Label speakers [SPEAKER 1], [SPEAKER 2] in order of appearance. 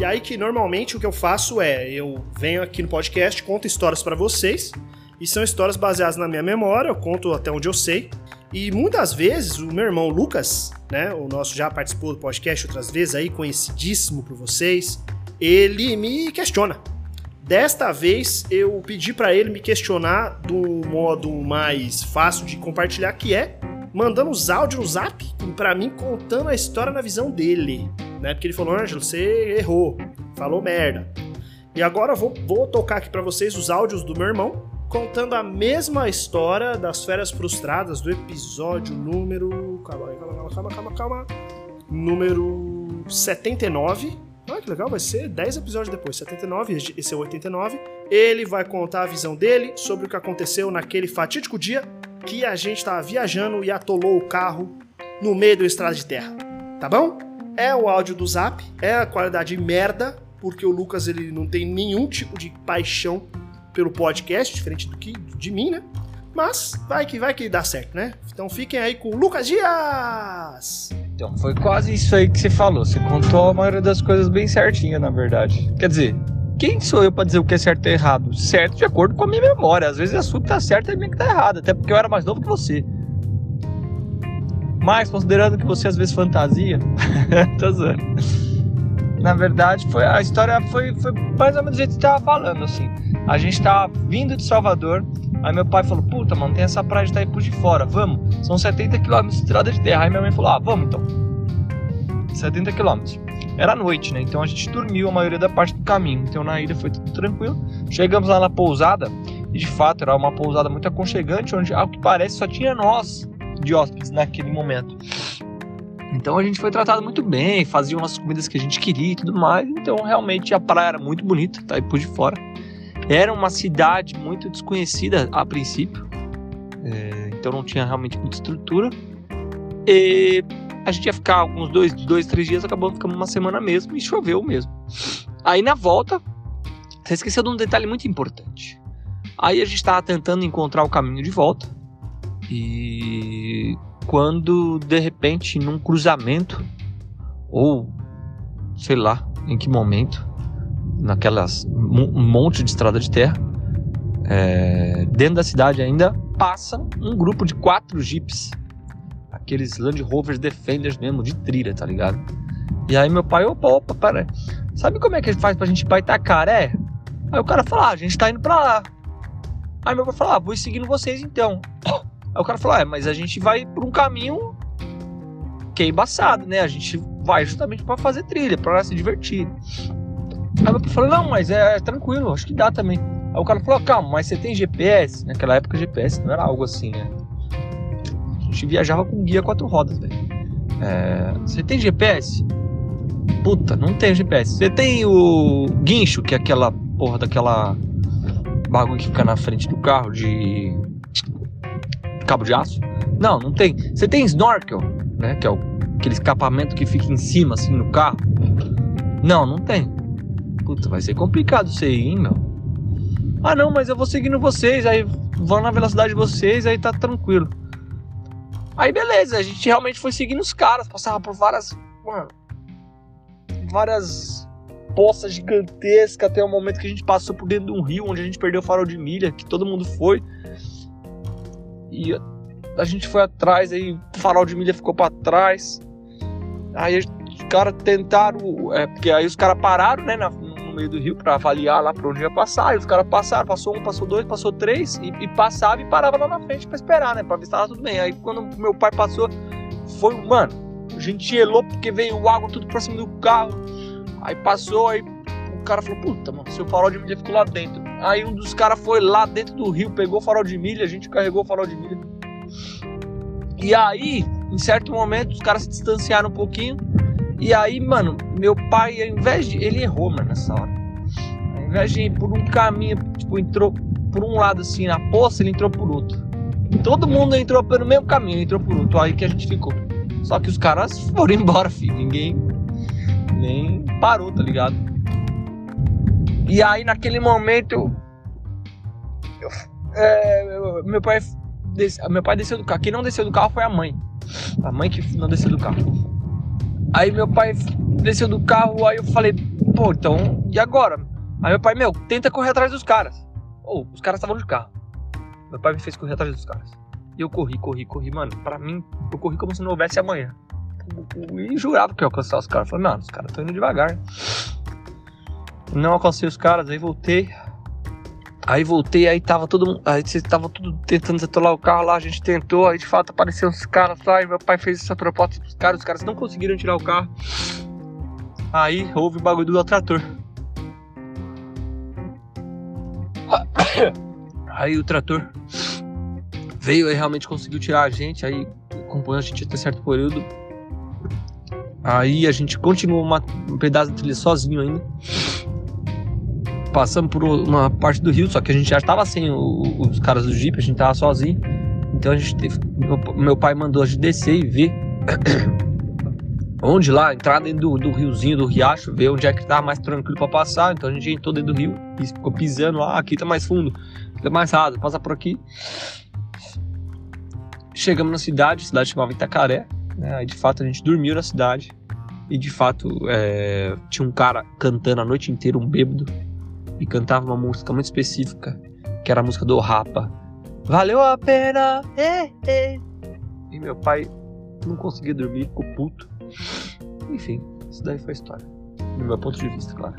[SPEAKER 1] E aí que normalmente o que eu faço é, eu venho aqui no podcast, conto histórias para vocês, e são histórias baseadas na minha memória, eu conto até onde eu sei. E muitas vezes o meu irmão Lucas, né, o nosso já participou do podcast outras vezes aí, conhecidíssimo por vocês, ele me questiona. Desta vez eu pedi para ele me questionar do modo mais fácil de compartilhar, que é mandando os áudios no zap para mim contando a história na visão dele. Né? Porque ele falou, Ângelo, você errou, falou merda. E agora eu vou, vou tocar aqui para vocês os áudios do meu irmão, contando a mesma história das férias frustradas do episódio número. Calma, calma, calma, calma, calma. Número 79. Olha que legal, vai ser 10 episódios depois, 79, esse é o 89. Ele vai contar a visão dele sobre o que aconteceu naquele fatídico dia que a gente estava viajando e atolou o carro no meio do estrada de terra. Tá bom? É o áudio do Zap, é a qualidade merda, porque o Lucas ele não tem nenhum tipo de paixão pelo podcast, diferente do que de mim, né? Mas vai que vai que dá certo, né? Então fiquem aí com o Lucas Dias!
[SPEAKER 2] Então, foi quase isso aí que você falou. Você contou a maioria das coisas bem certinha, na verdade. Quer dizer, quem sou eu para dizer o que é certo e errado? Certo de acordo com a minha memória. Às vezes a sua que tá certa e a minha que tá errada, até porque eu era mais novo que você. Mas, considerando que você às vezes fantasia, tô zoando. Na verdade, foi, a história foi, foi mais ou menos do jeito que tava falando, assim. A gente tava vindo de Salvador, aí meu pai falou, puta, mano, tem essa praia de Itaipu de fora, vamos. São 70 quilômetros de estrada de terra. Aí minha mãe falou, ah, vamos então. 70 quilômetros. Era noite, né? Então a gente dormiu a maioria da parte do caminho. Então na ilha foi tudo tranquilo. Chegamos lá na pousada, e de fato era uma pousada muito aconchegante, onde, ao que parece, só tinha nós de hóspedes naquele momento. Então a gente foi tratado muito bem, faziam as comidas que a gente queria e tudo mais. Então realmente a praia era muito bonita, tá aí por de fora. Era uma cidade muito desconhecida a princípio, é, então não tinha realmente muita estrutura. E a gente ia ficar alguns dois, dois três dias, acabou ficando uma semana mesmo e choveu mesmo. Aí na volta, você esqueceu de um detalhe muito importante. Aí a gente estava tentando encontrar o caminho de volta e quando de repente num cruzamento ou sei lá em que momento naquelas um monte de estrada de terra é, dentro da cidade ainda passa um grupo de quatro jipes aqueles Land Rovers Defenders mesmo de trilha tá ligado e aí meu pai opa opa pera sabe como é que gente faz pra gente ir pra Itacaré aí o cara fala ah, a gente tá indo pra lá aí meu pai fala ah, vou seguindo vocês então Aí o cara falou: é, mas a gente vai por um caminho que é embaçado, né? A gente vai justamente para fazer trilha, para se divertir. Aí eu falei: não, mas é, é, tranquilo, acho que dá também. Aí o cara falou: calma, mas você tem GPS? Naquela época, GPS não era algo assim, né? Gente viajava com guia quatro rodas, velho. É, você tem GPS? Puta, não tem GPS. Você tem o guincho, que é aquela porra daquela bagulho que fica na frente do carro de cabo de aço? Não, não tem. Você tem snorkel, né? Que é o, aquele escapamento que fica em cima, assim, no carro. Não, não tem. Puta, vai ser complicado você ir, hein, meu? Ah, não, mas eu vou seguindo vocês, aí vão na velocidade de vocês, aí tá tranquilo. Aí beleza, a gente realmente foi seguindo os caras, passava por várias. Mano. Várias poças gigantescas até o momento que a gente passou por dentro de um rio onde a gente perdeu o farol de milha, que todo mundo foi. E a gente foi atrás, aí o farol de milha ficou para trás. Aí os caras tentaram, é, porque aí os caras pararam, né, meio do rio para avaliar lá para onde ia passar. Aí os caras passaram, passou um, passou dois, passou três e, e passava e parava lá na frente para esperar, né, para ver se tava tudo bem. Aí quando meu pai passou, foi, mano, a gente elou porque veio água tudo pra cima do carro. Aí passou, aí o cara falou, puta, mano, seu farol de milha ficou lá dentro. Aí um dos caras foi lá dentro do rio, pegou o farol de milha, a gente carregou o farol de milha. E aí, em certo momento, os caras se distanciaram um pouquinho. E aí, mano, meu pai, ao invés de. Ele errou, mano, nessa hora. Ao invés de ir por um caminho, tipo, entrou por um lado assim na poça, ele entrou por outro. Todo mundo entrou pelo mesmo caminho, entrou por outro. Aí que a gente ficou. Só que os caras foram embora, filho. Ninguém nem parou, tá ligado? E aí naquele momento eu, é, meu pai meu pai desceu do carro. Quem não desceu do carro foi a mãe. A mãe que não desceu do carro. Aí meu pai desceu do carro, aí eu falei, pô, então, e agora? Aí meu pai, meu, tenta correr atrás dos caras. Ou, oh, os caras estavam de carro. Meu pai me fez correr atrás dos caras. E eu corri, corri, corri, mano. Pra mim, eu corri como se não houvesse amanhã. E jurava que ia alcançar os caras. Falei, mano, os caras estão indo devagar. Não alcancei os caras, aí voltei. Aí voltei, aí tava todo mundo. Aí tava tudo tentando detolar o carro lá, a gente tentou, aí de fato apareceram os caras lá, e meu pai fez essa proposta pros caras, os caras não conseguiram tirar o carro. Aí houve o bagulho do trator. Aí o trator veio e realmente conseguiu tirar a gente, aí acompanhou a gente até certo período. Aí a gente continuou uma, um pedaço da trilha sozinho ainda. Passamos por uma parte do rio, só que a gente já estava sem o, os caras do Jeep, a gente tava sozinho. Então a gente teve, meu, meu pai mandou a gente descer e ver onde lá, entrar dentro do, do, riozinho, do riacho, ver onde é que tá mais tranquilo para passar. Então a gente entrou dentro do rio e ficou pisando, ah, aqui tá mais fundo, tá mais raso, passa por aqui. Chegamos na cidade, a cidade chamava Itacaré, né? Aí de fato a gente dormiu na cidade e de fato é, tinha um cara cantando a noite inteira, um bêbado, e cantava uma música muito específica, que era a música do Rapa. Valeu a pena! É, é. E meu pai não conseguia dormir, ficou puto. Enfim, isso daí foi a história. Do meu ponto de vista, claro.